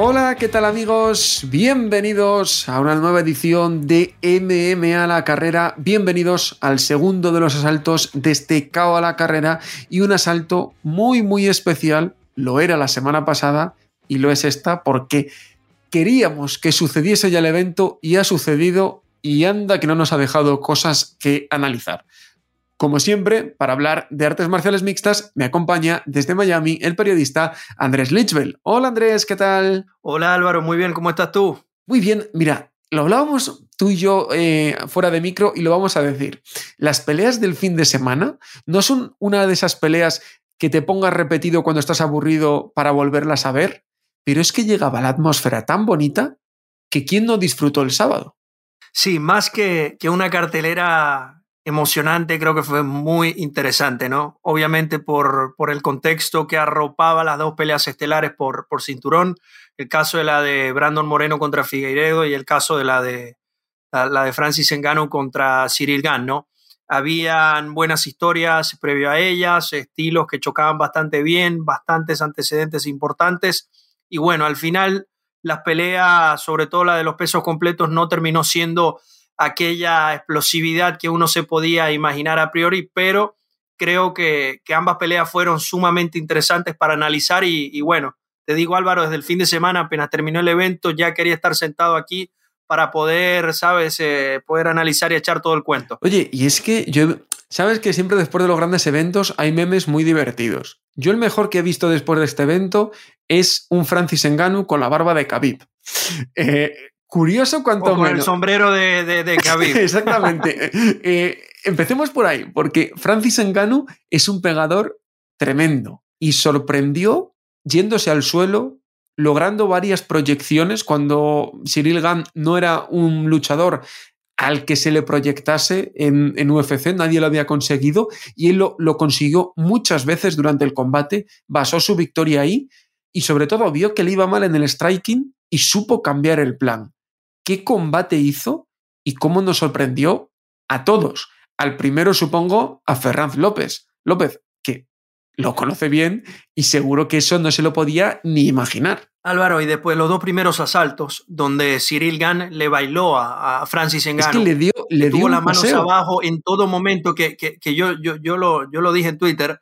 Hola, ¿qué tal amigos? Bienvenidos a una nueva edición de MMA la carrera. Bienvenidos al segundo de los asaltos de este KO a la carrera y un asalto muy muy especial. Lo era la semana pasada y lo es esta porque queríamos que sucediese ya el evento y ha sucedido y anda que no nos ha dejado cosas que analizar. Como siempre, para hablar de artes marciales mixtas, me acompaña desde Miami el periodista Andrés Lichbel. Hola Andrés, ¿qué tal? Hola Álvaro, muy bien, ¿cómo estás tú? Muy bien, mira, lo hablábamos tú y yo eh, fuera de micro y lo vamos a decir. Las peleas del fin de semana no son una de esas peleas que te pongas repetido cuando estás aburrido para volverlas a ver, pero es que llegaba la atmósfera tan bonita que quién no disfrutó el sábado. Sí, más que, que una cartelera emocionante, creo que fue muy interesante, ¿no? Obviamente por, por el contexto que arropaba las dos peleas estelares por, por cinturón, el caso de la de Brandon Moreno contra Figueiredo y el caso de la de, la, de Francis Engano contra Cyril Gann, ¿no? Habían buenas historias previo a ellas, estilos que chocaban bastante bien, bastantes antecedentes importantes y bueno, al final las peleas, sobre todo la de los pesos completos, no terminó siendo aquella explosividad que uno se podía imaginar a priori, pero creo que, ambas peleas fueron sumamente interesantes para analizar y, bueno, te digo Álvaro, desde el fin de semana apenas terminó el evento, ya quería estar sentado aquí para poder, sabes, eh, poder analizar y echar todo el cuento. Oye, y es que yo, sabes que siempre después de los grandes eventos hay memes muy divertidos. Yo el mejor que he visto después de este evento es un Francis Enganu con la barba de Khabib. Eh, Curioso cuanto o con el sombrero de, de, Exactamente. Eh, empecemos por ahí, porque Francis Engano es un pegador tremendo y sorprendió yéndose al suelo, logrando varias proyecciones cuando Cyril Gann no era un luchador al que se le proyectase en, en UFC, nadie lo había conseguido y él lo, lo consiguió muchas veces durante el combate, basó su victoria ahí y sobre todo vio que le iba mal en el striking y supo cambiar el plan qué combate hizo y cómo nos sorprendió a todos. Al primero, supongo, a Ferranz López. López, que lo conoce bien y seguro que eso no se lo podía ni imaginar. Álvaro, y después los dos primeros asaltos, donde Cyril Gann le bailó a, Francis Ngannou. Es que le dio, le dio las manos abajo en todo momento, que, que, yo, yo, yo, lo, yo lo dije en Twitter.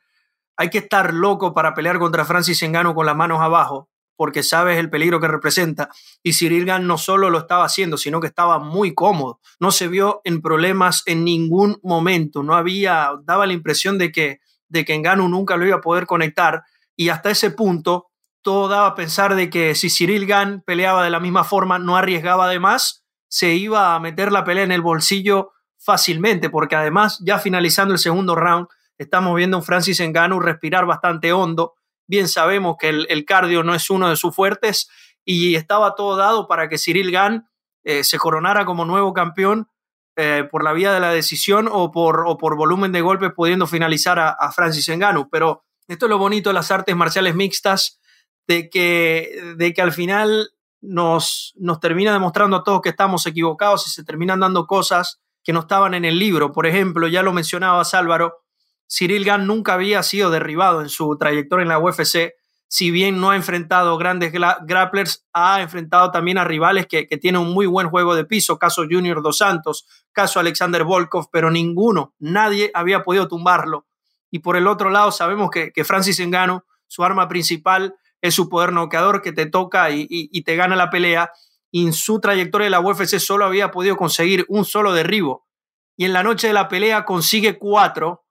Hay que estar loco para pelear contra Francis Ngannou con las manos abajo, porque sabes el peligro que representa. Y Cyril Gann no solo lo estaba haciendo, sino que estaba muy cómodo. No se vio en problemas en ningún momento. No había, daba la impresión de que, de que Ngannou nunca lo iba a poder conectar. Y hasta ese punto, todo daba a pensar de que si Cyril Gann peleaba de la misma forma, no arriesgaba de más, se iba a meter la pelea en el bolsillo fácilmente, porque además, ya finalizando el segundo round, estamos viendo a Francis Ngannou respirar bastante hondo, bien sabemos que el, cardio no es uno de sus fuertes y estaba todo dado para que Cyril Gann eh, se coronara como nuevo campeón eh, por la vía de la decisión o por, volumen de golpes pudiendo finalizar a, Francis Ngannou. Pero esto es lo bonito de las artes marciales mixtas, de que, de que al final nos, nos termina demostrando a todos que estamos equivocados y se terminan dando cosas que no estaban en el libro. Por ejemplo, ya lo mencionabas Álvaro, Cyril Gann nunca había sido derribado en su trayectoria en la UFC. Si bien no ha enfrentado grandes grapplers, ha enfrentado también a rivales que, tienen un muy buen juego de piso, caso Junior Dos Santos, caso Alexander Volkov, pero ninguno, nadie había podido tumbarlo. Y por el otro lado, sabemos que, Francis Ngannou, su arma principal es su poder noqueador que te toca y, y te gana la pelea. Y en su trayectoria en la UFC solo había podido conseguir un solo derribo. Y en la noche de la pelea consigue cuatro,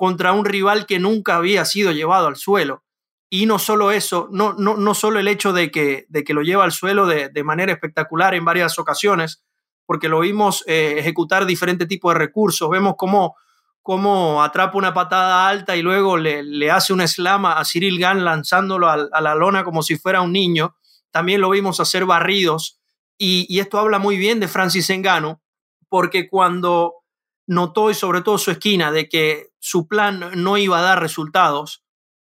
contra un rival que nunca había sido llevado al suelo. Y no solo eso, no, no, no solo el hecho de que, de que lo lleva al suelo de, manera espectacular en varias ocasiones, porque lo vimos eh, ejecutar diferentes tipos de recursos, vemos cómo, cómo atrapa una patada alta y luego le, le hace una eslama a Cyril Gann lanzándolo a, a, la lona como si fuera un niño. También lo vimos hacer barridos. Y, y esto habla muy bien de Francis Engano, porque cuando notó y sobre todo su esquina de que su plan no iba a dar resultados,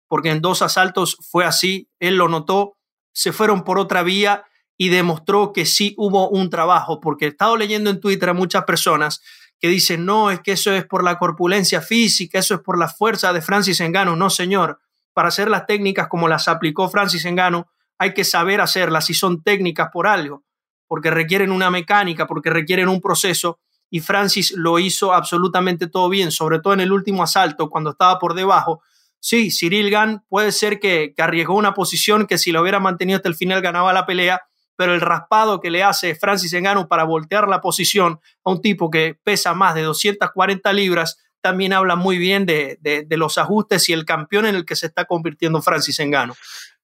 porque en dos asaltos fue así, él lo notó, se fueron por otra vía y demostró que sí hubo un trabajo, porque he estado leyendo en Twitter a muchas personas que dicen, no, es que eso es por la corpulencia física, eso es por la fuerza de Francis Engano. No, señor, para hacer las técnicas como las aplicó Francis Engano, hay que saber hacerlas y son técnicas por algo, porque requieren una mecánica, porque requieren un proceso y Francis lo hizo absolutamente todo bien, sobre todo en el último asalto, cuando estaba por debajo. Sí, Cyril Gann puede ser que, arriesgó una posición que si lo hubiera mantenido hasta el final ganaba la pelea, pero el raspado que le hace Francis Engano para voltear la posición a un tipo que pesa más de 240 libras, también habla muy bien de los ajustes y el campeón en el que se está convirtiendo Francis Engano.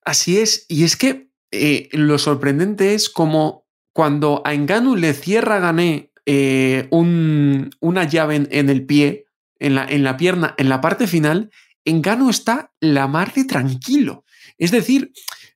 Así es, y es que eh, lo sorprendente es como cuando a Engano le cierra Gané eh, un, una llave en, el pie, en la, en la pierna, en la parte final, Engano está la mar de tranquilo. Es decir,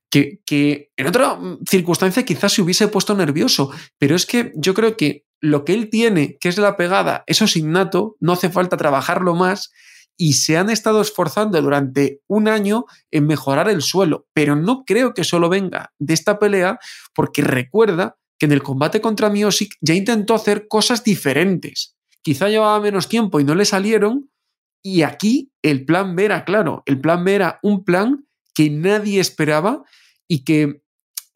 que, que, en otra circunstancia quizás se hubiese puesto nervioso, pero es que yo creo que lo que él tiene, que es la pegada, eso es innato, no hace falta trabajarlo más y se han estado esforzando durante un año en mejorar el suelo, pero no creo que solo venga de esta pelea porque recuerda que en el combate contra Miosic ya intentó hacer cosas diferentes. Quizá llevaba menos tiempo y no le salieron. Y aquí el plan B era claro. El plan B era un plan que nadie esperaba y que,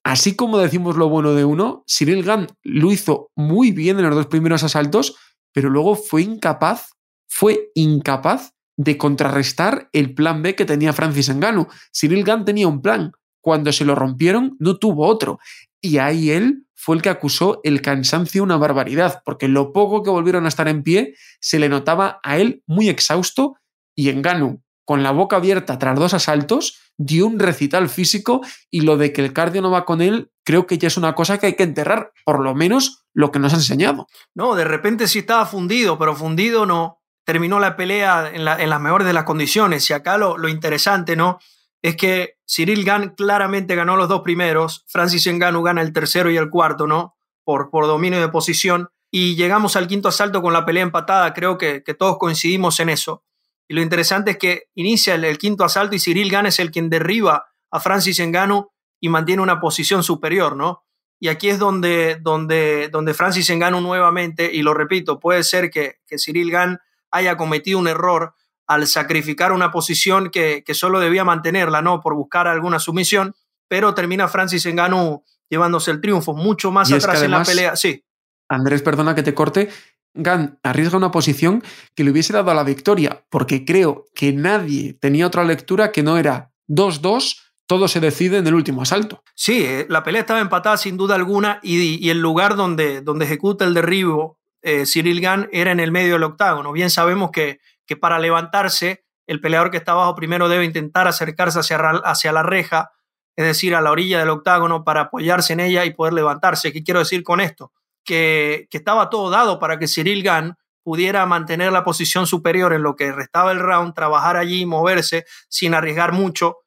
así como decimos lo bueno de uno, Cyril Gann lo hizo muy bien en los dos primeros asaltos, pero luego fue incapaz, fue incapaz de contrarrestar el plan B que tenía Francis Ngannou. Cyril Gann tenía un plan. Cuando se lo rompieron, no tuvo otro. Y ahí él fue el que acusó el cansancio una barbaridad, porque lo poco que volvieron a estar en pie se le notaba a él muy exhausto y en Ganu, con la boca abierta tras dos asaltos, dio un recital físico y lo de que el cardio no va con él, creo que ya es una cosa que hay que enterrar, por lo menos lo que nos ha enseñado. No, de repente sí estaba fundido, pero fundido no. Terminó la pelea en, la, en las mejores de las condiciones y acá lo interesante, ¿no? Es que Cyril Gann claramente ganó los dos primeros, Francis Ngannou gana el tercero y el cuarto, ¿no? Por, por dominio de posición. Y llegamos al quinto asalto con la pelea empatada, creo que, todos coincidimos en eso. Y lo interesante es que inicia el, el, quinto asalto y Cyril Gann es el quien derriba a Francis Ngannou y mantiene una posición superior, ¿no? Y aquí es donde, donde, donde Francis Ngannou nuevamente, y lo repito, puede ser que, que Cyril Gann haya cometido un error, al sacrificar una posición que, que, solo debía mantenerla, ¿no? Por buscar alguna sumisión, pero termina Francis Ngannou llevándose el triunfo mucho más y atrás es que en la pelea. Sí. Andrés, perdona que te corte. Gan arriesga una posición que le hubiese dado la victoria, porque creo que nadie tenía otra lectura que no era 2-2, todo se decide en el último asalto. Sí, eh, la pelea estaba empatada sin duda alguna y, y el lugar donde, donde ejecuta el derribo eh, Cyril Gann era en el medio del octágono. Bien sabemos que que para levantarse el peleador que está abajo primero debe intentar acercarse hacia, hacia la reja, es decir, a la orilla del octágono para apoyarse en ella y poder levantarse. ¿Qué quiero decir con esto? Que, que estaba todo dado para que Cyril Gann pudiera mantener la posición superior en lo que restaba el round, trabajar allí, moverse sin arriesgar mucho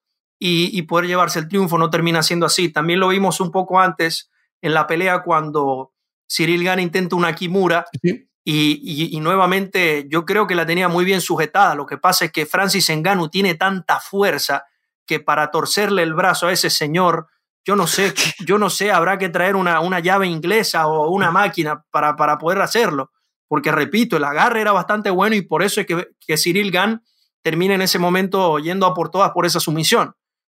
y, poder llevarse el triunfo. No termina siendo así. También lo vimos un poco antes en la pelea cuando Cyril Gann intenta una Kimura Sí. Y, y, y, nuevamente yo creo que la tenía muy bien sujetada. Lo que pasa es que Francis Ngannou tiene tanta fuerza que para torcerle el brazo a ese señor, yo no sé, yo no sé, habrá que traer una, una llave inglesa o una máquina para, para poder hacerlo. Porque repito, el agarre era bastante bueno y por eso es que, que Cyril Gann termina en ese momento yendo a por todas por esa sumisión.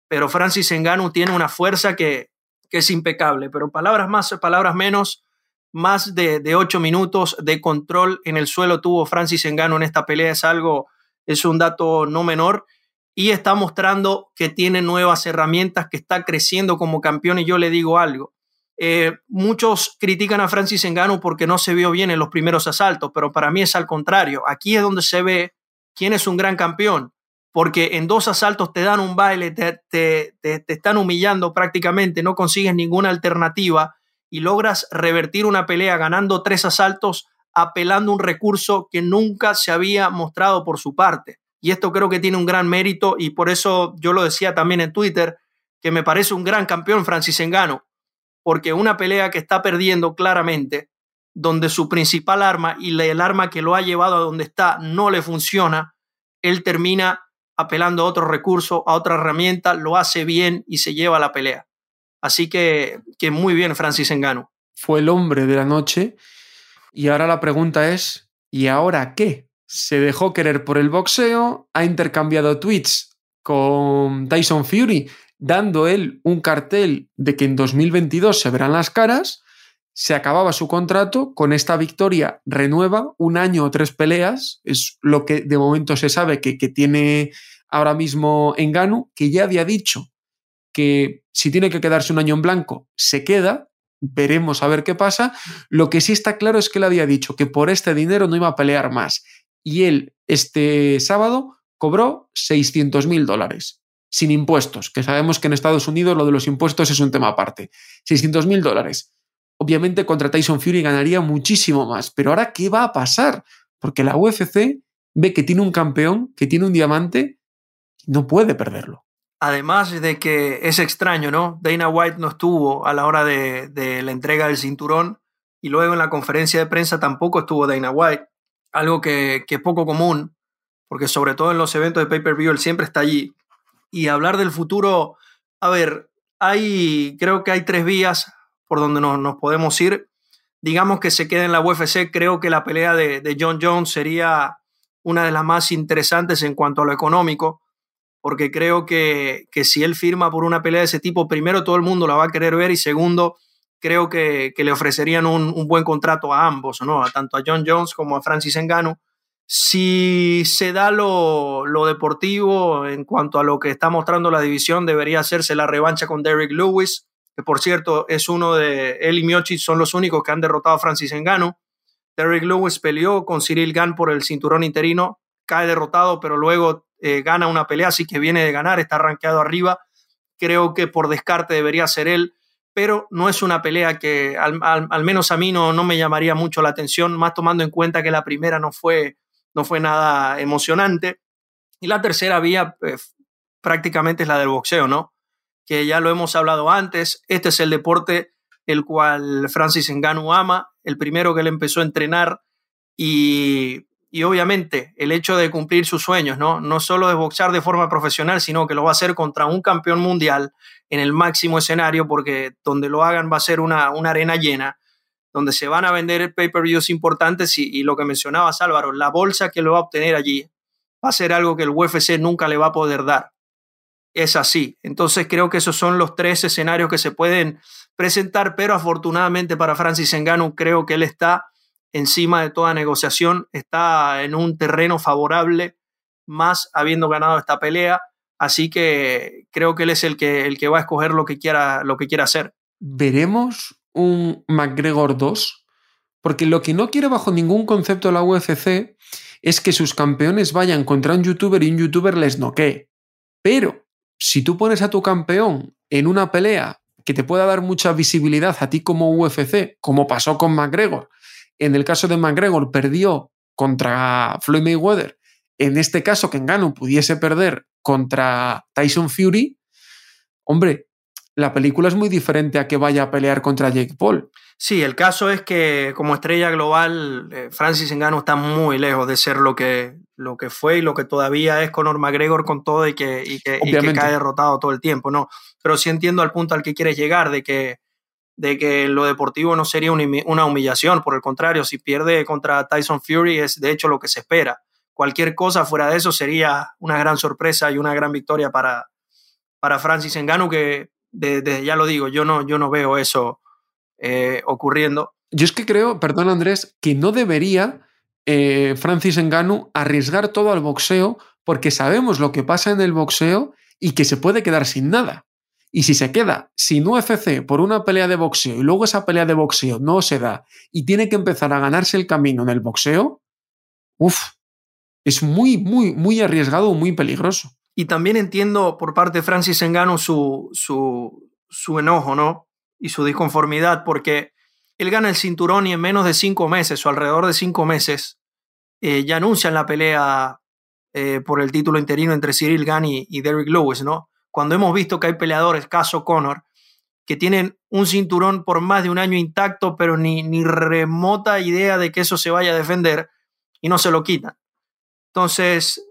Pero Francis Ngannou tiene una fuerza que, que es impecable. Pero palabras más, palabras menos, más de, ocho minutos de control en el suelo tuvo Francis Engano en esta pelea, es algo, es un dato no menor y está mostrando que tiene nuevas herramientas, que está creciendo como campeón y yo le digo algo. Eh, muchos critican a Francis Engano porque no se vio bien en los primeros asaltos, pero para mí es al contrario. Aquí es donde se ve quién es un gran campeón, porque en dos asaltos te dan un baile, te, te, te están humillando prácticamente, no consigues ninguna alternativa y logras revertir una pelea ganando tres asaltos apelando un recurso que nunca se había mostrado por su parte. Y esto creo que tiene un gran mérito y por eso yo lo decía también en Twitter, que me parece un gran campeón Francis Engano, porque una pelea que está perdiendo claramente, donde su principal arma y el arma que lo ha llevado a donde está no le funciona, él termina apelando a otro recurso, a otra herramienta, lo hace bien y se lleva la pelea. Así que, que muy bien Francis Engano. Fue el hombre de la noche y ahora la pregunta es, ¿y ahora qué? Se dejó querer por el boxeo, ha intercambiado tweets con Tyson Fury, dando él un cartel de que en 2022 se verán las caras, se acababa su contrato, con esta victoria renueva un año o tres peleas, es lo que de momento se sabe que, que tiene ahora mismo Engano, que ya había dicho si tiene que quedarse un año en blanco, se queda, veremos a ver qué pasa. Lo que sí está claro es que él había dicho que por este dinero no iba a pelear más. Y él este sábado cobró 600 mil dólares, sin impuestos, que sabemos que en Estados Unidos lo de los impuestos es un tema aparte. 600 mil dólares. Obviamente contra Tyson Fury ganaría muchísimo más, pero ahora, ¿qué va a pasar? Porque la UFC ve que tiene un campeón, que tiene un diamante, no puede perderlo. Además de que es extraño, ¿no? Dana White no estuvo a la hora de, la entrega del cinturón y luego en la conferencia de prensa tampoco estuvo Dana White, algo que, que es poco común, porque sobre todo en los eventos de pay-per-view él siempre está allí. Y hablar del futuro, a ver, hay, creo que hay tres vías por donde nos, nos podemos ir. Digamos que se quede en la UFC, creo que la pelea de, de John Jones sería una de las más interesantes en cuanto a lo económico porque creo que, que, si él firma por una pelea de ese tipo, primero todo el mundo la va a querer ver y segundo, creo que, le ofrecerían un, buen contrato a ambos, ¿no? A tanto a John Jones como a Francis Ngannou. Si se da lo, lo, deportivo en cuanto a lo que está mostrando la división, debería hacerse la revancha con Derrick Lewis, que por cierto es uno de él y Miocic son los únicos que han derrotado a Francis Ngannou. Derrick Lewis peleó con Cyril Gann por el cinturón interino, cae derrotado, pero luego eh, gana una pelea, así que viene de ganar, está rankeado arriba. Creo que por descarte debería ser él, pero no es una pelea que al, menos a mí no, no, me llamaría mucho la atención, más tomando en cuenta que la primera no fue, no fue nada emocionante. Y la tercera vía eh, prácticamente es la del boxeo, ¿no? Que ya lo hemos hablado antes, este es el deporte el cual Francis Ngannou ama, el primero que él empezó a entrenar y y obviamente el hecho de cumplir sus sueños, ¿no? No solo de boxear de forma profesional, sino que lo va a hacer contra un campeón mundial en el máximo escenario, porque donde lo hagan va a ser una, una arena llena, donde se van a vender pay-per-views importantes y, y, lo que mencionabas Álvaro, la bolsa que lo va a obtener allí va a ser algo que el UFC nunca le va a poder dar. Es así. Entonces creo que esos son los tres escenarios que se pueden presentar, pero afortunadamente para Francis Ngannou creo que él está encima de toda negociación, está en un terreno favorable, más habiendo ganado esta pelea. Así que creo que él es el que, el que va a escoger lo que, quiera, lo que quiera hacer. ¿Veremos un McGregor 2? Porque lo que no quiere bajo ningún concepto la UFC es que sus campeones vayan contra un youtuber y un youtuber les noquee. Pero si tú pones a tu campeón en una pelea que te pueda dar mucha visibilidad a ti como UFC, como pasó con McGregor, en el caso de McGregor perdió contra Floyd Mayweather. En este caso, que Engano pudiese perder contra Tyson Fury. Hombre, la película es muy diferente a que vaya a pelear contra Jake Paul. Sí, el caso es que como estrella global, eh, Francis Ngannou está muy lejos de ser lo que, lo que fue y lo que todavía es Conor McGregor con todo y que, y que, y que cae derrotado todo el tiempo, ¿no? Pero sí entiendo al punto al que quieres llegar, de que de que lo deportivo no sería una humillación, por el contrario, si pierde contra Tyson Fury es de hecho lo que se espera. Cualquier cosa fuera de eso sería una gran sorpresa y una gran victoria para, para Francis Ngannou, que desde de, ya lo digo, yo no, yo no veo eso eh, ocurriendo. Yo es que creo, perdón Andrés, que no debería eh, Francis Ngannou arriesgar todo al boxeo porque sabemos lo que pasa en el boxeo y que se puede quedar sin nada. Y si se queda sin UFC por una pelea de boxeo y luego esa pelea de boxeo no se da y tiene que empezar a ganarse el camino en el boxeo, uff, es muy, muy, muy arriesgado, muy peligroso. Y también entiendo por parte de Francis Engano su, su, su enojo, ¿no? Y su disconformidad, porque él gana el cinturón y en menos de cinco meses o alrededor de cinco meses eh, ya anuncian la pelea eh, por el título interino entre Cyril Gann y, Derrick Lewis, ¿no? Cuando hemos visto que hay peleadores, caso Conor, que tienen un cinturón por más de un año intacto, pero ni, ni remota idea de que eso se vaya a defender y no se lo quitan. Entonces,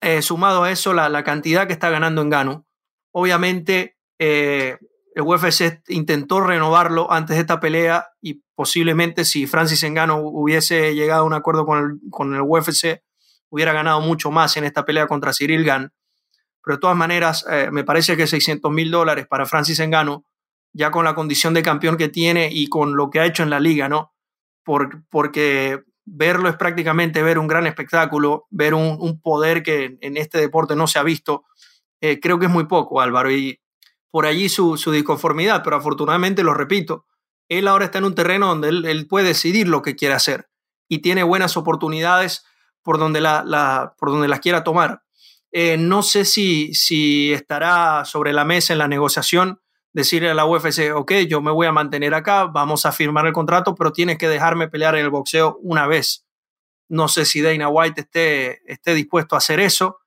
eh, sumado a eso, la, cantidad que está ganando en Gano, obviamente el UFC intentó renovarlo antes de esta pelea y posiblemente si Francis Engano hubiese llegado a un acuerdo con el, con el UFC, hubiera ganado mucho más en esta pelea contra Cyril Gann. Pero de todas maneras, eh, me parece que 600 mil dólares para Francis Engano, ya con la condición de campeón que tiene y con lo que ha hecho en la liga, ¿no? porque verlo es prácticamente ver un gran espectáculo, ver un, poder que en este deporte no se ha visto. Eh, creo que es muy poco, Álvaro, y por allí su, su disconformidad, pero afortunadamente, lo repito, él ahora está en un terreno donde él, puede decidir lo que quiere hacer y tiene buenas oportunidades por donde, la, por donde las quiera tomar. Eh, no sé si, si estará sobre la mesa en la negociación decirle a la UFC, ok, yo me voy a mantener acá, vamos a firmar el contrato, pero tienes que dejarme pelear en el boxeo una vez. No sé si Dana White esté, esté dispuesto a hacer eso,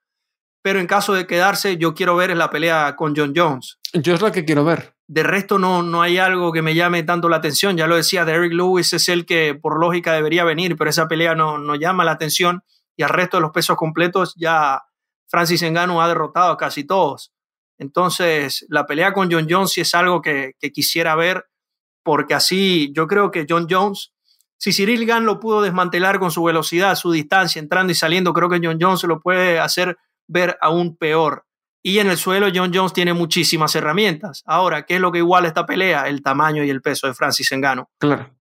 pero en caso de quedarse, yo quiero ver la pelea con John Jones. Yo es la que quiero ver. De resto, no, no hay algo que me llame tanto la atención. Ya lo decía, Derrick Lewis es el que por lógica debería venir, pero esa pelea no, no llama la atención y al resto de los pesos completos ya Francis Ngannou ha derrotado a casi todos. Entonces, la pelea con John Jones sí es algo que, quisiera ver, porque así yo creo que John Jones, si Cyril Gann lo pudo desmantelar con su velocidad, su distancia, entrando y saliendo, creo que John Jones lo puede hacer ver aún peor. Y en el suelo John Jones tiene muchísimas herramientas. Ahora, ¿qué es lo que iguala esta pelea? El tamaño y el peso de Francis Ngannou. Claro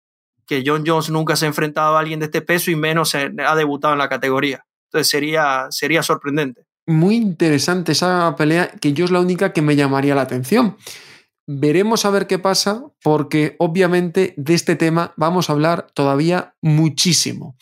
que John Jones nunca se ha enfrentado a alguien de este peso y menos ha debutado en la categoría. Entonces sería, sería sorprendente. Muy interesante esa pelea, que yo es la única que me llamaría la atención. Veremos a ver qué pasa, porque obviamente de este tema vamos a hablar todavía muchísimo.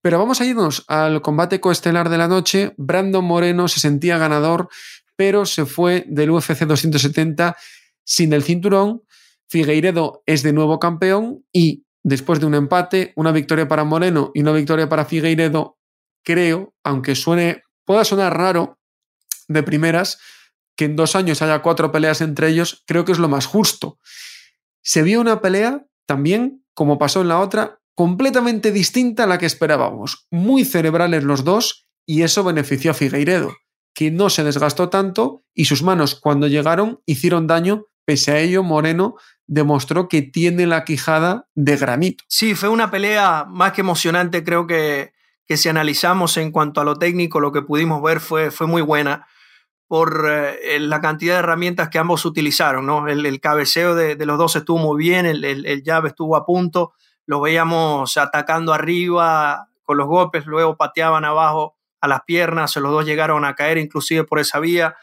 Pero vamos a irnos al combate coestelar de la noche. Brandon Moreno se sentía ganador, pero se fue del UFC 270 sin el cinturón. Figueiredo es de nuevo campeón y después de un empate, una victoria para Moreno y una victoria para Figueiredo, creo, aunque suene, pueda sonar raro de primeras, que en dos años haya cuatro peleas entre ellos, creo que es lo más justo. Se vio una pelea también, como pasó en la otra, completamente distinta a la que esperábamos, muy cerebrales los dos, y eso benefició a Figueiredo, que no se desgastó tanto y sus manos cuando llegaron hicieron daño, pese a ello Moreno demostró que tiene la quijada de granito. Sí, fue una pelea más que emocionante, creo que, que si analizamos en cuanto a lo técnico, lo que pudimos ver fue, fue muy buena por eh, la cantidad de herramientas que ambos utilizaron. ¿no? El, cabeceo de, los dos estuvo muy bien, el, el, llave estuvo a punto, lo veíamos atacando arriba con los golpes, luego pateaban abajo a las piernas, los dos llegaron a caer inclusive por esa vía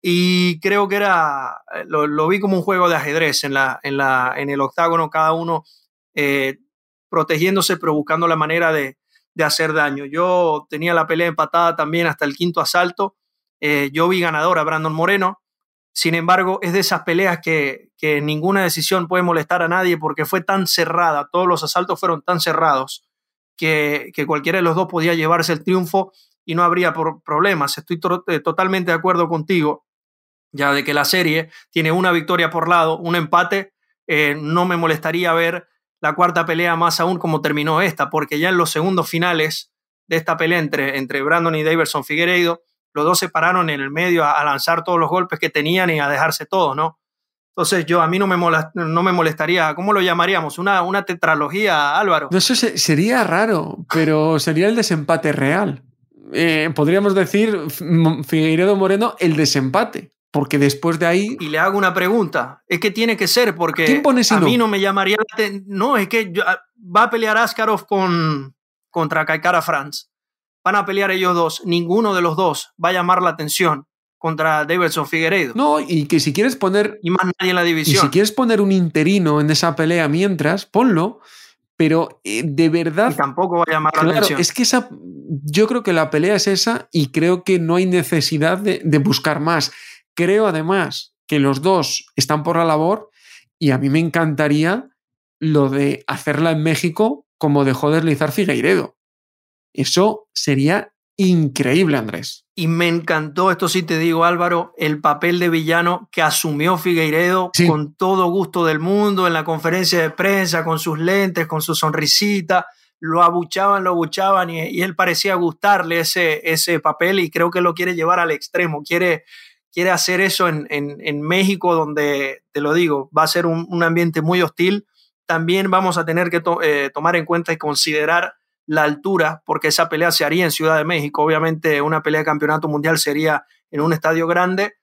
y creo que era, eh, lo, vi como un juego de ajedrez en, la, en, la, en el octágono, cada uno eh, protegiéndose, pero buscando la manera de, de, hacer daño. Yo tenía la pelea empatada también hasta el quinto asalto. Eh, yo vi ganador a Brandon Moreno. Sin embargo, es de esas peleas que, que ninguna decisión puede molestar a nadie porque fue tan cerrada, todos los asaltos fueron tan cerrados que, que cualquiera de los dos podía llevarse el triunfo y no habría problemas. Estoy totalmente de acuerdo contigo ya de que la serie tiene una victoria por lado, un empate, eh, no me molestaría ver la cuarta pelea más aún como terminó esta, porque ya en los segundos finales de esta pelea entre, entre Brandon y Davidson Figueiredo, los dos se pararon en el medio a, lanzar todos los golpes que tenían y a dejarse todo, ¿no? Entonces yo a mí no me, no me molestaría, ¿cómo lo llamaríamos? Una, una tetralogía, Álvaro. Eso sería raro, pero sería el desempate real. Eh, podríamos decir Figueiredo Moreno el desempate. Porque después de ahí. Y le hago una pregunta. Es que tiene que ser, porque a mí no me llamaría. No, es que ah, va a pelear Askarov con, contra Kaikara Franz. Van a pelear ellos dos. Ninguno de los dos va a llamar la atención contra Davidson Figueiredo. No, y que si quieres poner. Y más nadie en la división. Y si quieres poner un interino en esa pelea mientras, ponlo. Pero eh, de verdad. Y tampoco va a llamar la atención. Es que esa. Yo creo que la pelea es esa y creo que no hay necesidad de, de buscar más. Creo además que los dos están por la labor y a mí me encantaría lo de hacerla en México como dejó deslizar Figueiredo. Eso sería increíble, Andrés. Y me encantó, esto sí te digo Álvaro, el papel de villano que asumió Figueiredo con todo gusto del mundo en la conferencia de prensa, con sus lentes, con su sonrisita. Lo abuchaban, lo abuchaban y, él parecía gustarle ese, ese papel y creo que lo quiere llevar al extremo. Quiere, quiere hacer eso en, en, México, donde, te lo digo, va a ser un, ambiente muy hostil. También vamos a tener que eh, tomar en cuenta y considerar la altura, porque esa pelea se haría en Ciudad de México. Obviamente una pelea de campeonato mundial sería en un estadio grande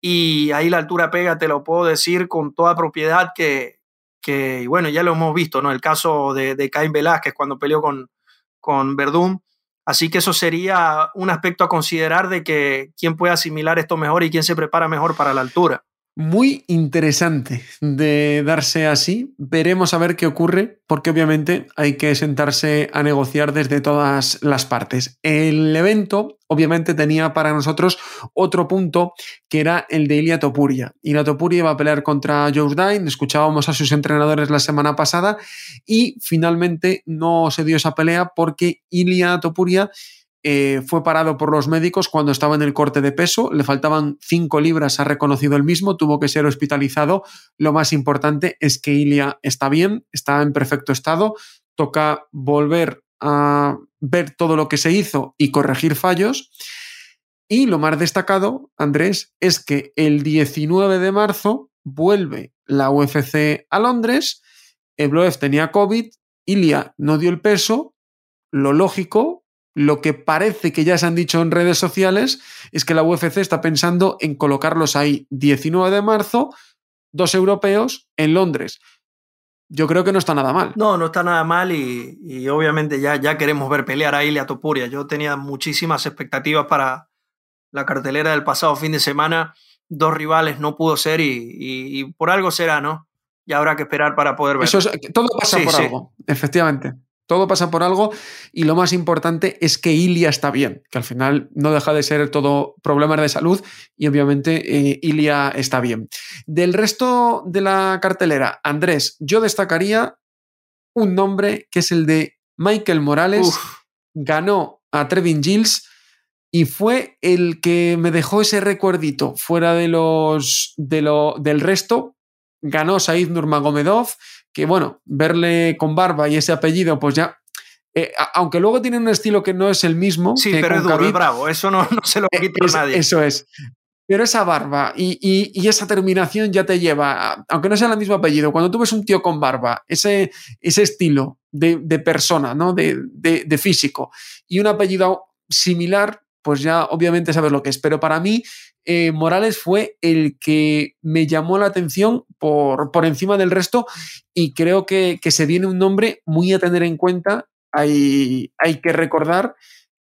y ahí la altura pega, te lo puedo decir con toda propiedad que, que bueno, ya lo hemos visto, ¿no? El caso de, de Caín Velázquez cuando peleó con, con Verdún. Así que eso sería un aspecto a considerar de que quién puede asimilar esto mejor y quién se prepara mejor para la altura muy interesante de darse así. Veremos a ver qué ocurre, porque obviamente hay que sentarse a negociar desde todas las partes. El evento, obviamente, tenía para nosotros otro punto que era el de Ilia Topuria. Ilia Topuria iba a pelear contra Joe Dine, escuchábamos a sus entrenadores la semana pasada y finalmente no se dio esa pelea porque Ilia Topuria eh, fue parado por los médicos cuando estaba en el corte de peso, le faltaban 5 libras, ha reconocido el mismo, tuvo que ser hospitalizado. Lo más importante es que Ilia está bien, está en perfecto estado, toca volver a ver todo lo que se hizo y corregir fallos. Y lo más destacado, Andrés, es que el 19 de marzo vuelve la UFC a Londres, Ebloev tenía COVID, Ilia no dio el peso, lo lógico lo que parece que ya se han dicho en redes sociales es que la UFC está pensando en colocarlos ahí 19 de marzo, dos europeos en Londres. Yo creo que no está nada mal. No, no está nada mal y, obviamente ya, ya queremos ver pelear a Ilia Topuria. Yo tenía muchísimas expectativas para la cartelera del pasado fin de semana. Dos rivales no pudo ser y, por algo será, ¿no? Ya habrá que esperar para poder ver. todo pasa por algo, efectivamente. Todo pasa por algo y lo más importante es que Ilia está bien, que al final no deja de ser todo problemas de salud y obviamente eh, Ilia está bien. Del resto de la cartelera, Andrés, yo destacaría un nombre que es el de Michael Morales. Ganó a Trevin Gilles y fue el que me dejó ese recuerdito fuera de los de lo, del resto. Ganó Said Nurmagomedov que bueno, verle con barba y ese apellido, pues ya eh, aunque luego tiene un estilo que no es el mismo. Sí, pero es duro, bravo, eso no, se lo eh, quita a nadie. Eso es. Pero esa barba y, esa terminación ya te lleva, aunque no sea el mismo apellido, cuando tú ves un tío con barba, ese, ese estilo de, persona, ¿no? De, de, físico, y un apellido similar, pues ya obviamente sabes lo que es. Pero para mí, eh, Morales fue el que me llamó la atención por, por encima del resto y creo que, se viene un nombre muy a tener en cuenta. Hay, hay que recordar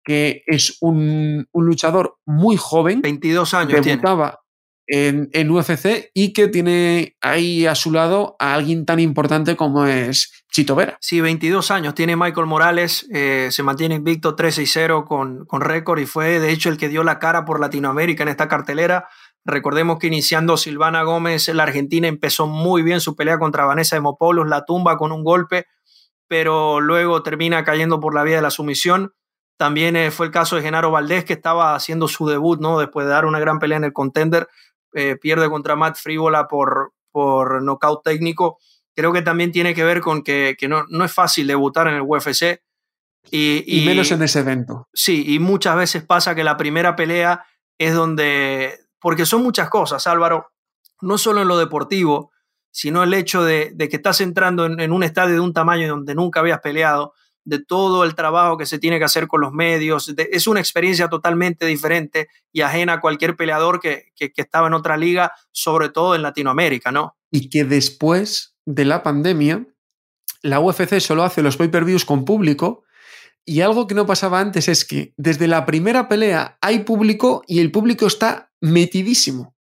que es un, luchador muy joven. 22 años. Debutaba en, UFC y que tiene ahí a su lado a alguien tan importante como es Chito Vera. Sí, 22 años tiene Michael Morales, eh, se mantiene invicto 3 0 con, con récord y fue de hecho el que dio la cara por Latinoamérica en esta cartelera. Recordemos que iniciando Silvana Gómez, la Argentina empezó muy bien su pelea contra Vanessa Hemopoulos, la tumba con un golpe, pero luego termina cayendo por la vía de la sumisión. También eh, fue el caso de Genaro Valdés, que estaba haciendo su debut, ¿no? Después de dar una gran pelea en el contender, eh, pierde contra Matt Frívola por, por nocaut técnico creo que también tiene que ver con que, no, no, es fácil debutar en el UFC. Y, menos en ese evento. Sí, y muchas veces pasa que la primera pelea es donde, porque son muchas cosas, Álvaro, no solo en lo deportivo, sino el hecho de, que estás entrando en, un estadio de un tamaño donde nunca habías peleado, de todo el trabajo que se tiene que hacer con los medios. es una experiencia totalmente diferente y ajena a cualquier peleador que, que, estaba en otra liga, sobre todo en Latinoamérica, ¿no? Y que después de la pandemia, la UFC solo hace los pay-per-views con público y algo que no pasaba antes es que desde la primera pelea hay público y el público está metidísimo.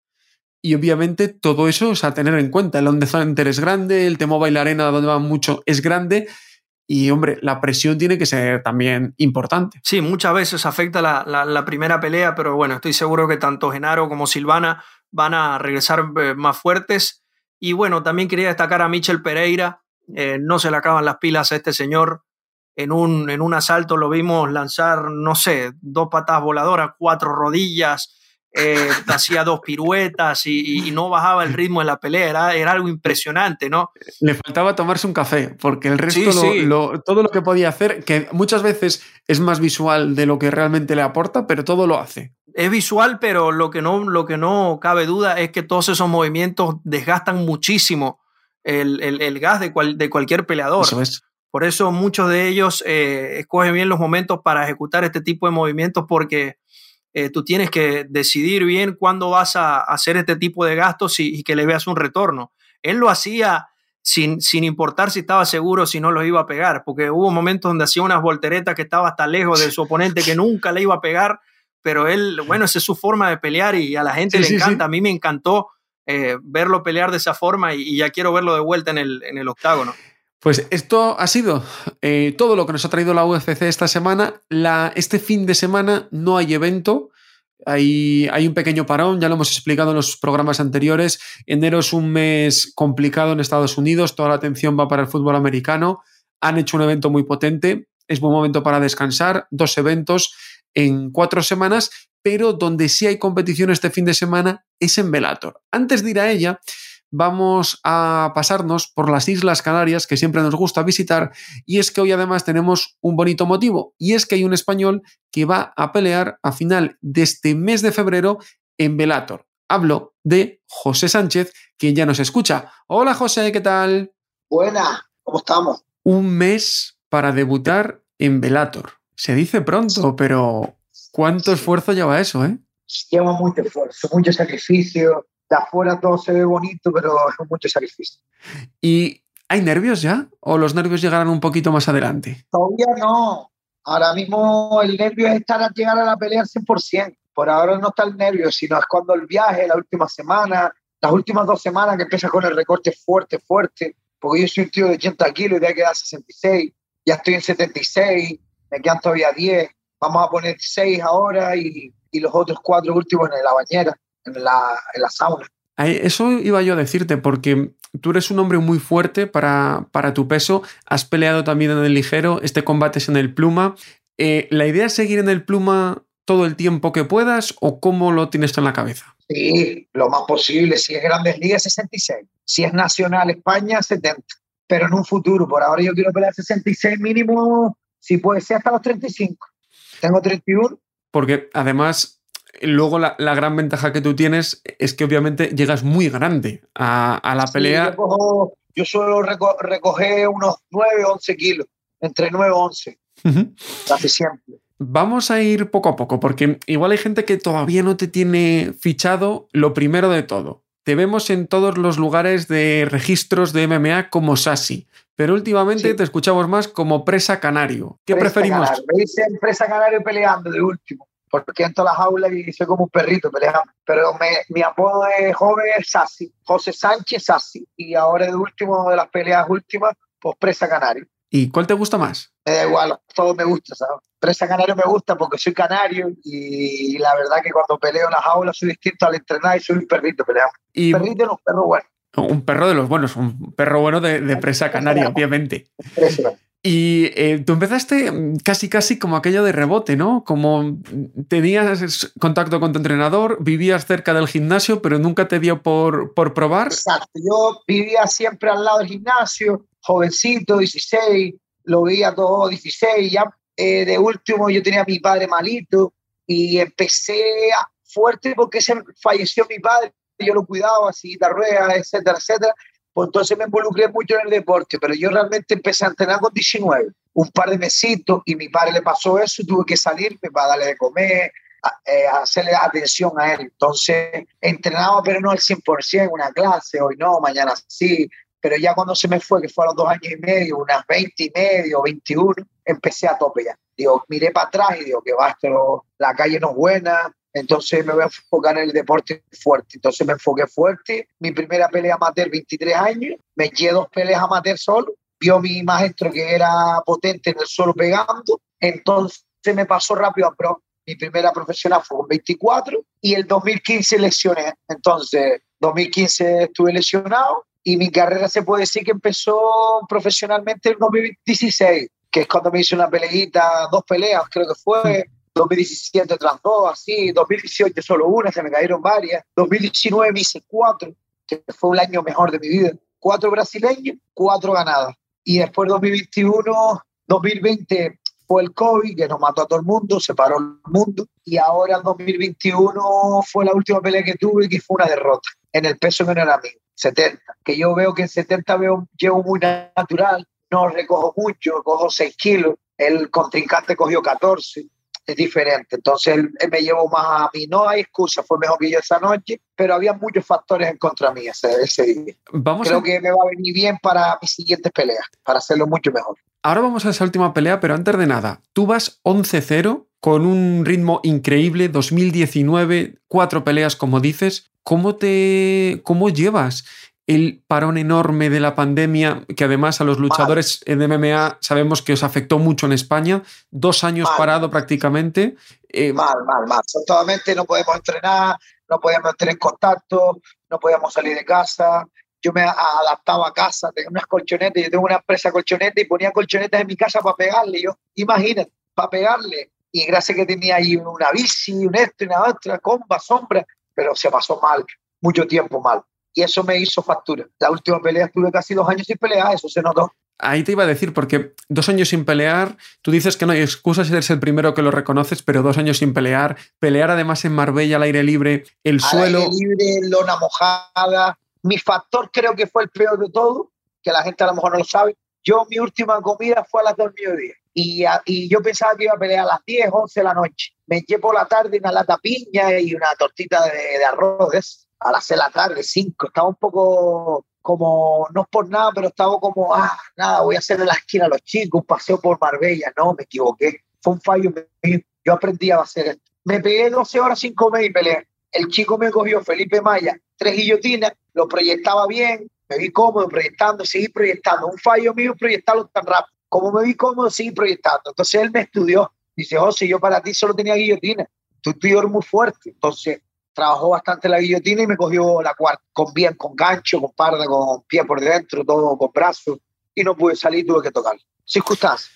Y obviamente todo eso es a tener en cuenta. El On Center es grande, el T-Mobile Arena donde va mucho es grande y hombre, la presión tiene que ser también importante. Sí, muchas veces afecta la, la, primera pelea, pero bueno, estoy seguro que tanto Genaro como Silvana van a regresar eh, más fuertes. Y bueno, también quería destacar a Michel Pereira, eh, no se le acaban las pilas a este señor. En un, en un asalto lo vimos lanzar, no sé, dos patas voladoras, cuatro rodillas, eh, hacía dos piruetas y, no bajaba el ritmo de la pelea, era, algo impresionante, ¿no? Le faltaba tomarse un café, porque el resto, todo lo que podía hacer, que muchas veces es más visual de lo que realmente le aporta, pero todo lo hace. Es visual, pero lo que no, lo que no cabe duda es que todos esos movimientos desgastan muchísimo el, gas de, de, cualquier peleador. Por eso muchos de ellos eh, escogen bien los momentos para ejecutar este tipo de movimientos porque eh, tú tienes que decidir bien cuándo vas a hacer este tipo de gastos y, que le veas un retorno. Él lo hacía sin, sin, importar si estaba seguro si no lo iba a pegar, porque hubo momentos donde hacía unas volteretas que estaba hasta lejos de su oponente que nunca le iba a pegar, pero él, bueno, esa es su forma de pelear y a la gente le encanta. A mí me encantó eh, verlo pelear de esa forma y, ya quiero verlo de vuelta en el, en el octágono. Pues esto ha sido eh, todo lo que nos ha traído la UFC esta semana. La, este fin de semana no hay evento. Hay, hay, un pequeño parón, ya lo hemos explicado en los programas anteriores. Enero es un mes complicado en Estados Unidos, toda la atención va para el fútbol americano. Han hecho un evento muy potente, es buen momento para descansar, dos eventos en cuatro semanas, pero donde sí hay competición este fin de semana es en Velator. Antes de ir a ella, vamos a pasarnos por las Islas Canarias, que siempre nos gusta visitar, y es que hoy además tenemos un bonito motivo, y es que hay un español que va a pelear a final de este mes de febrero en Velator. Hablo de José Sánchez, quien ya nos escucha. Hola José, ¿qué tal? Buena, ¿cómo estamos? Un mes para debutar en Velator. Se dice pronto, pero ¿cuánto esfuerzo lleva eso, eh? Lleva mucho esfuerzo, mucho sacrificio, de afuera todo se ve bonito, pero es mucho sacrificio. ¿Y hay nervios ya? ¿O los nervios llegarán un poquito más adelante? Todavía no. Ahora mismo el nervio es estar a llegar a la pelea al 100%. Por ahora no está el nervio, sino es cuando el viaje, la última semana, las últimas dos semanas que empieza con el recorte fuerte, fuerte. Porque yo soy un tío de 80 kilos y de quedar 66. Ya estoy en 76, me quedan todavía 10. Vamos a poner 6 ahora y, y los otros cuatro últimos en la bañera en la, en la sauna. Eso iba yo a decirte, porque tú eres un hombre muy fuerte para, para tu peso, has peleado también en el ligero, este combate es en el pluma. Eh, ¿La idea es seguir en el pluma todo el tiempo que puedas o cómo lo tienes tú en la cabeza? Sí, lo más posible. Si es Grandes Ligas, 66. Si es Nacional España, 70. Pero en un futuro, por ahora yo quiero pelear 66 mínimo, si puede ser hasta los 35. Tengo 31. Porque además Luego la, gran ventaja que tú tienes es que obviamente llegas muy grande a, la pelea. Yo, suelo recoger unos 9, 11 kilos, entre 9 y 11, casi siempre. Vamos a ir poco a poco, porque igual hay gente que todavía no te tiene fichado lo primero de todo. Te vemos en todos los lugares de registros de MMA como Sassi, pero últimamente te escuchamos más como Presa Canario. ¿Qué preferimos? Me dicen Presa Canario peleando de último porque entro a la jaula y soy como un perrito peleando. Pero mi apodo de joven es Sassi, José Sánchez Sassi. Y ahora de último de las peleas últimas, pues Presa Canario. ¿Y cuál te gusta más? Me da igual, todo me gusta, ¿sabes? Presa Canario me gusta porque soy canario y la verdad que cuando peleo en la jaula soy distinto al entrenar y soy un perrito peleando. Y... Perrito no, perro bueno. Un perro de los buenos, un perro bueno de, de presa canaria, obviamente. Y eh, tú empezaste casi, casi como aquello de rebote, ¿no? Como tenías contacto con tu entrenador, vivías cerca del gimnasio, pero nunca te dio por, por probar. Exacto, yo vivía siempre al lado del gimnasio, jovencito, 16, lo veía todo 16, ya eh, de último yo tenía a mi padre malito y empecé fuerte porque se falleció mi padre, yo lo cuidaba, la rueda, etcétera, etcétera pues entonces me involucré mucho en el deporte, pero yo realmente empecé a entrenar con 19, un par de mesitos, y mi padre le pasó eso, y tuve que salirme para darle de comer, eh, hacerle atención a él. Entonces entrenaba, pero no al 100%, una clase, hoy no, mañana sí, pero ya cuando se me fue, que fue a los dos años y medio, unas 20 y medio, 21, empecé a tope ya. Digo, miré para atrás y digo, que va, la calle no es buena, entonces me voy a enfocar en el deporte fuerte. Entonces me enfoqué fuerte. Mi primera pelea amateur, 23 años. Me eché dos peleas amateur solo. Vio mi maestro que era potente en el suelo pegando. Entonces me pasó rápido a pro. Mi primera profesional fue con 24 y el 2015 lesioné. Entonces, 2015 estuve lesionado Y mi carrera se puede decir que empezó profesionalmente en 2016, que es cuando me hice una peleita, dos peleas creo que fue, 2017 tras dos, así, 2018 solo una, se me cayeron varias, 2019 me hice cuatro, que fue el año mejor de mi vida, cuatro brasileños, cuatro ganadas. Y después 2021, 2020 fue el COVID que nos mató a todo el mundo, separó el mundo. Y ahora en 2021 fue la última pelea que tuve que fue una derrota en el peso menor a mí, 70. Que yo veo que en 70 veo, llevo muy natural, no recojo mucho, cojo 6 kilos. El contrincante cogió 14 es diferente. Entonces él, me llevó más a mí. No hay excusa, fue mejor que yo esa noche, pero había muchos factores en contra mí ese, ese día. Vamos Creo que me va a venir bien para mis siguientes peleas, para hacerlo mucho mejor. Ahora vamos a esa última pelea, pero antes de nada, tú vas 11-0 con un ritmo increíble, 2019, cuatro peleas como dices. ¿Cómo te cómo llevas el parón enorme de la pandemia, que además a los luchadores en MMA sabemos que os afectó mucho en España, dos años Mal. parado prácticamente. Eh, Mal, mal, mal. Totalmente no podemos entrenar, no podíamos tener contacto, no podíamos salir de casa. Yo me a- adaptaba a casa, tenía unas colchonetas, yo tengo una empresa de colchonetas y ponía colchonetas en mi casa para pegarle. Yo, imagínate, para pegarle. Y gracias que tenía ahí una bici, un esto y una otra, comba, sombra, pero se pasó mal, mucho tiempo mal. Y eso me hizo factura. La última pelea estuve casi dos años sin pelear, eso se notó. Ahí te iba a decir, porque dos años sin pelear, tú dices que no hay excusas, eres el primero que lo reconoces, pero dos años sin pelear, pelear además en Marbella al aire libre, el al suelo. aire libre, lona mojada. Mi factor creo que fue el peor de todo, que la gente a lo mejor no lo sabe. Yo mi última comida fue a las 2 del mediodía y, a- y yo pensaba que iba a pelear a las 10, 11 de la noche. Me por la tarde una lata piña y una tortita de, de arroz a las 6 de la tarde, 5. Estaba un poco como, no es por nada, pero estaba como, ah, nada, voy a hacer en la esquina a los chicos, un paseo por Marbella. No, me equivoqué. Fue un fallo. Yo aprendí a hacer esto. Me pegué 12 horas sin comer y pelear. El chico me cogió, Felipe Maya, tres guillotinas, lo proyectaba bien, me vi cómodo proyectando, seguí proyectando. Un fallo mío proyectarlo tan rápido. Como me vi cómodo, seguí proyectando. Entonces él me estudió. Dice, José, yo para ti solo tenía guillotina. Tu tío era muy fuerte. Entonces trabajó bastante la guillotina y me cogió la cuarta, con bien, con gancho, con parda, con pie por dentro, todo con brazos. Y no pude salir, tuve que tocar. Circunstancias.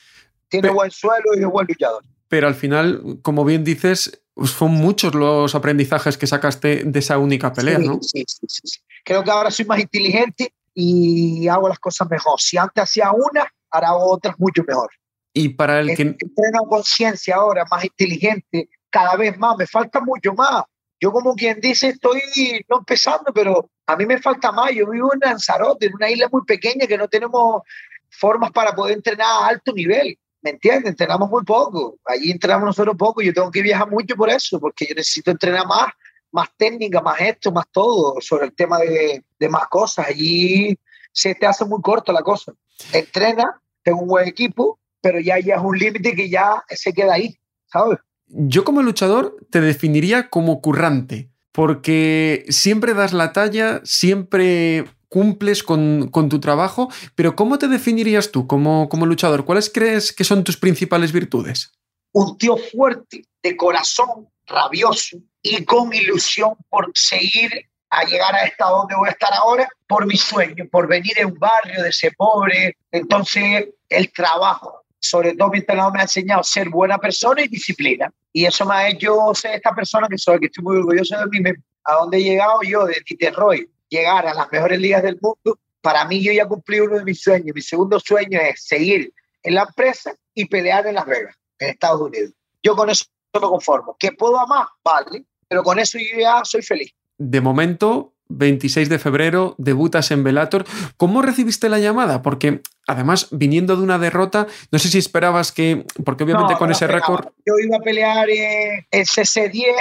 Tiene Pe- buen suelo y es buen luchador. Pero al final, como bien dices, pues son muchos los aprendizajes que sacaste de esa única pelea, sí, ¿no? Sí, sí, sí, sí. Creo que ahora soy más inteligente y hago las cosas mejor. Si antes hacía una, ahora hago otras mucho mejor. Y para el que... Entreno conciencia ahora, más inteligente, cada vez más. Me falta mucho más. Yo como quien dice, estoy no empezando, pero a mí me falta más. Yo vivo en Lanzarote, en una isla muy pequeña que no tenemos formas para poder entrenar a alto nivel. ¿Me entiendes? Entrenamos muy poco. Allí entrenamos nosotros poco. Yo tengo que viajar mucho por eso, porque yo necesito entrenar más, más técnica, más esto, más todo, sobre el tema de, más cosas. Allí se te hace muy corto la cosa. Entrena, tengo un buen equipo, pero ya, ya es un límite que ya se queda ahí, ¿sabes? Yo como luchador te definiría como currante, porque siempre das la talla, siempre cumples con, con tu trabajo, pero ¿cómo te definirías tú como, como luchador? ¿Cuáles crees que son tus principales virtudes? Un tío fuerte, de corazón, rabioso y con ilusión por seguir a llegar a esta donde voy a estar ahora, por mi sueño, por venir de un barrio de ese pobre. Entonces, el trabajo, sobre todo mi entrenador me ha enseñado a ser buena persona y disciplina. Y eso me ha hecho ser esta persona que soy, que estoy muy orgulloso de mí. mismo. A donde he llegado yo, de Titerroy, llegar a las mejores ligas del mundo, para mí yo ya cumplí uno de mis sueños. Mi segundo sueño es seguir en la empresa y pelear en Las Vegas, en Estados Unidos. Yo con eso me conformo. ¿Que puedo amar? Vale, pero con eso yo ya soy feliz. De momento, 26 de febrero, debutas en Velator. ¿Cómo recibiste la llamada? Porque además, viniendo de una derrota, no sé si esperabas que, porque obviamente No, con no ese récord, Yo iba a pelear en, en CC10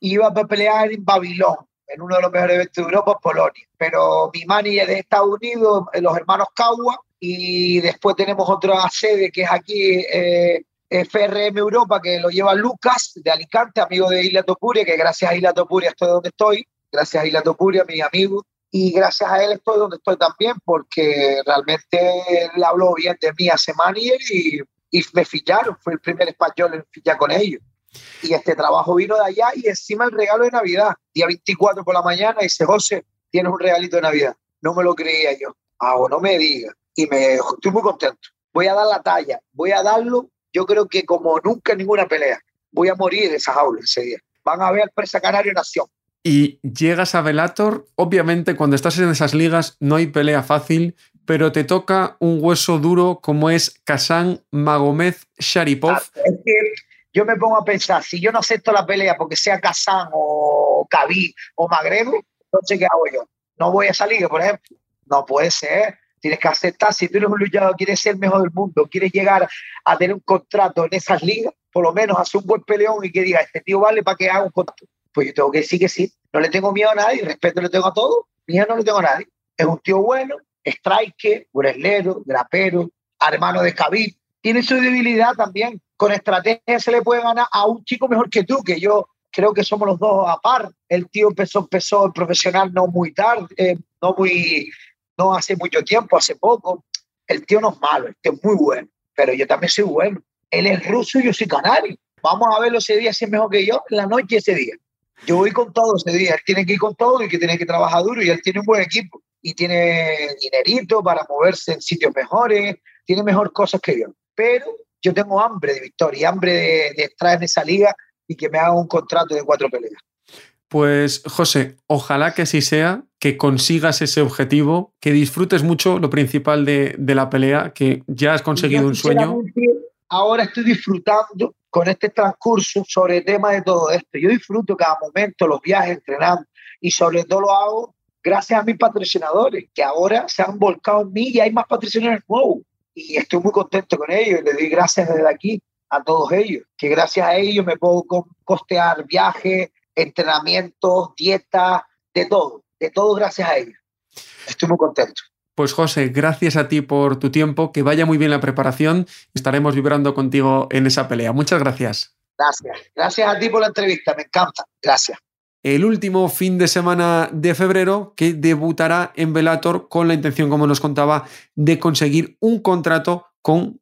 y iba a pelear en Babilón, en uno de los mejores eventos de Europa, Polonia. Pero mi manager de Estados Unidos, eh, los hermanos Kawa, y después tenemos otra sede que es aquí, eh, eh, FRM Europa, que lo lleva Lucas de Alicante, amigo de Isla Topuria, que gracias a Isla Topuria estoy donde estoy, gracias a Isla Topuria, mi amigo, y gracias a él estoy donde estoy también, porque realmente él habló bien de mí hace manager y, y me ficharon, fue el primer español en fichar con ellos. Y este trabajo vino de allá y encima el regalo de Navidad, día 24 por la mañana, dice José, tienes un regalito de Navidad. no me lo creía yo. Ah, no me diga. Y me estoy muy contento. Voy a dar la talla, voy a darlo, yo creo que como nunca en ninguna pelea. Voy a morir de esa jaula ese día. Van a ver al Presa Canario Nación. Y llegas a Velator, obviamente cuando estás en esas ligas no hay pelea fácil, pero te toca un hueso duro como es Kazan Magomed Sharipov. Ah, es que yo me pongo a pensar, si yo no acepto la pelea porque sea Kazan o Khabib o Magrego, entonces ¿qué hago yo? No voy a salir, por ejemplo. No puede ser. Tienes que aceptar, si tú eres un luchador, quieres ser el mejor del mundo, quieres llegar a tener un contrato en esas ligas, por lo menos hacer un buen peleón y que diga, este tío vale para que haga un contrato. Pues yo tengo que decir que sí. No le tengo miedo a nadie, respeto le tengo a todos, miedo no le tengo a nadie. Es un tío bueno, striker, wrestlero, grapero, hermano de Khabib. Tiene su debilidad también. Con estrategia se le puede ganar a un chico mejor que tú, que yo creo que somos los dos a par. El tío empezó, empezó el profesional no muy tarde, eh, no muy no hace mucho tiempo, hace poco. El tío no es malo, el tío es muy bueno, pero yo también soy bueno. Él es ruso y yo soy canario. Vamos a verlo ese día si es mejor que yo, en la noche ese día. Yo voy con todo ese día, él tiene que ir con todo y que tiene que trabajar duro y él tiene un buen equipo y tiene dinerito para moverse en sitios mejores, tiene mejor cosas que yo. Pero yo tengo hambre de victoria, hambre de, de estar en esa liga y que me haga un contrato de cuatro peleas. Pues José, ojalá que así sea, que consigas ese objetivo, que disfrutes mucho lo principal de, la pelea, que ya has conseguido un sueño. Ahora estoy disfrutando con este transcurso sobre el tema de todo esto. Yo disfruto cada momento, los viajes, entrenando, y sobre todo lo hago gracias a mis patrocinadores, que ahora se han volcado en mí y hay más patrocinadores nuevos. Y estoy muy contento con ellos. Les doy gracias desde aquí a todos ellos, que gracias a ellos me puedo costear viajes, entrenamientos, dieta, de todo, de todo gracias a ellos. Estoy muy contento. Pues José, gracias a ti por tu tiempo, que vaya muy bien la preparación, estaremos vibrando contigo en esa pelea. Muchas gracias. Gracias, gracias a ti por la entrevista, me encanta, gracias. El último fin de semana de febrero que debutará en Velator con la intención, como nos contaba, de conseguir un contrato con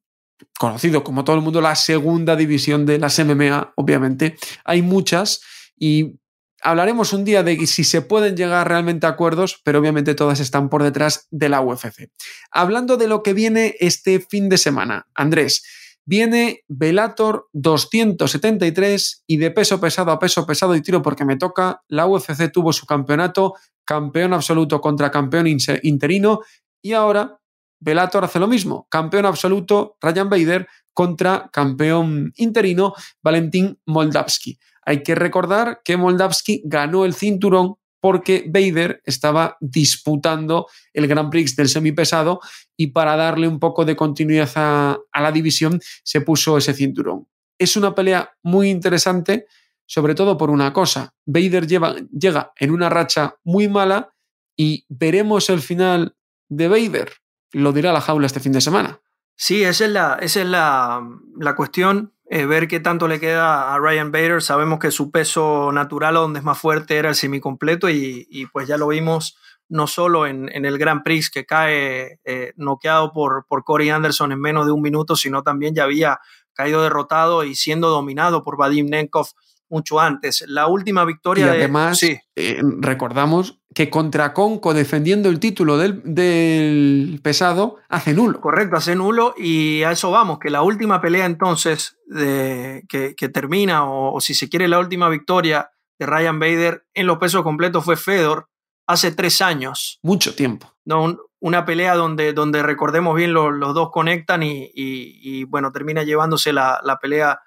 conocido como todo el mundo la segunda división de las MMA, obviamente. Hay muchas y hablaremos un día de si se pueden llegar realmente a acuerdos, pero obviamente todas están por detrás de la UFC. Hablando de lo que viene este fin de semana, Andrés, viene Velator 273 y de peso pesado a peso pesado y tiro porque me toca, la UFC tuvo su campeonato, campeón absoluto contra campeón interino y ahora Velator hace lo mismo, campeón absoluto Ryan Bader contra campeón interino Valentín Moldavsky. Hay que recordar que Moldavsky ganó el cinturón porque Bader estaba disputando el Grand Prix del semipesado y para darle un poco de continuidad a, la división se puso ese cinturón. Es una pelea muy interesante, sobre todo por una cosa. Bader llega en una racha muy mala y veremos el final de Bader. Lo dirá la jaula este fin de semana. Sí, esa es la, esa es la, la cuestión. Eh, ver qué tanto le queda a Ryan Bader. Sabemos que su peso natural, donde es más fuerte, era el semicompleto y, y pues ya lo vimos no solo en, en el Grand Prix que cae eh, noqueado por, por Corey Anderson en menos de un minuto, sino también ya había caído derrotado y siendo dominado por Vadim Nenkov mucho antes. La última victoria. Y además, sí. Eh, recordamos que contra Conco, defendiendo el título del, pesado, hace nulo. Correcto, hace nulo. Y a eso vamos, que la última pelea entonces de, que, termina, o, si se quiere, la última victoria de Ryan Bader en los pesos completos fue Fedor hace tres años. Mucho tiempo. No, una pelea donde, donde recordemos bien, los dos conectan y, bueno, termina llevándose la, pelea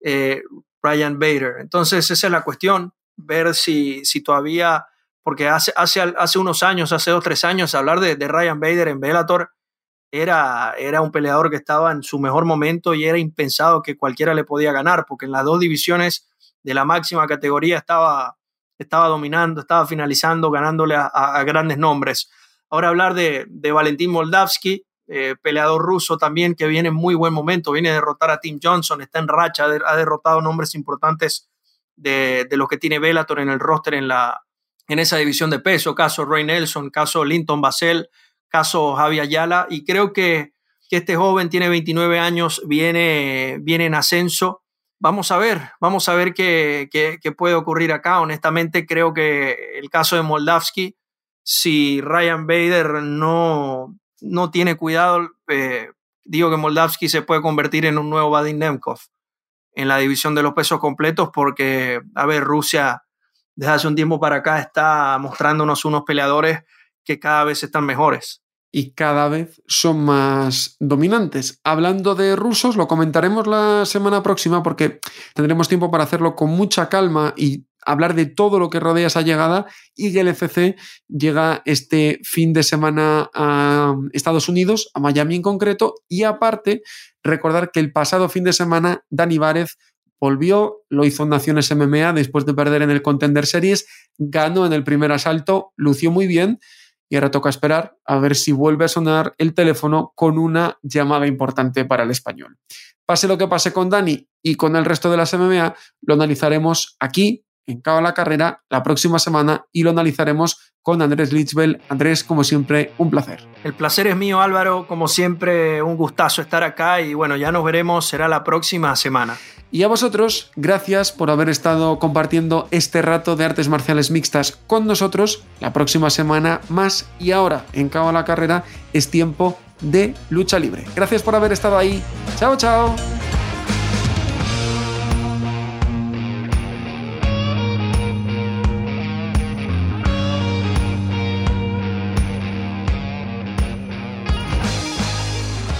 eh, Ryan Bader. Entonces, esa es la cuestión, ver si, si todavía, porque hace, hace, hace unos años, hace dos, tres años, hablar de, Ryan Bader en Bellator era, era un peleador que estaba en su mejor momento y era impensado que cualquiera le podía ganar, porque en las dos divisiones de la máxima categoría estaba, estaba dominando, estaba finalizando, ganándole a, grandes nombres. Ahora hablar de, de Valentín Moldavsky, eh, peleador ruso también que viene en muy buen momento, viene a derrotar a Tim Johnson, está en racha, ha derrotado nombres importantes de, de los que tiene Bellator en el roster en, la, en esa división de peso, caso Roy Nelson, caso Linton Basel, caso Javi Ayala, y creo que, que este joven tiene 29 años, viene, viene en ascenso. Vamos a ver, vamos a ver qué, qué, puede ocurrir acá. Honestamente, creo que el caso de Moldavsky si Ryan Bader no, no tiene cuidado, eh, digo que Moldavsky se puede convertir en un nuevo Vadim Nemkov en la división de los pesos completos porque, a ver, Rusia desde hace un tiempo para acá está mostrándonos unos peleadores que cada vez están mejores. Y cada vez son más dominantes. Hablando de rusos, lo comentaremos la semana próxima porque tendremos tiempo para hacerlo con mucha calma y hablar de todo lo que rodea esa llegada y que el FC llega este fin de semana a Estados Unidos, a Miami en concreto, y aparte recordar que el pasado fin de semana Dani Várez volvió, lo hizo en Naciones MMA después de perder en el Contender Series, ganó en el primer asalto, lució muy bien y ahora toca esperar a ver si vuelve a sonar el teléfono con una llamada importante para el español. Pase lo que pase con Dani y con el resto de las MMA, lo analizaremos aquí en Cabo la Carrera la próxima semana y lo analizaremos con Andrés Lichbel. Andrés, como siempre, un placer. El placer es mío, Álvaro. Como siempre, un gustazo estar acá y bueno, ya nos veremos, será la próxima semana. Y a vosotros, gracias por haber estado compartiendo este rato de artes marciales mixtas con nosotros. La próxima semana más y ahora en Cabo la Carrera es tiempo de lucha libre. Gracias por haber estado ahí. Chao, chao.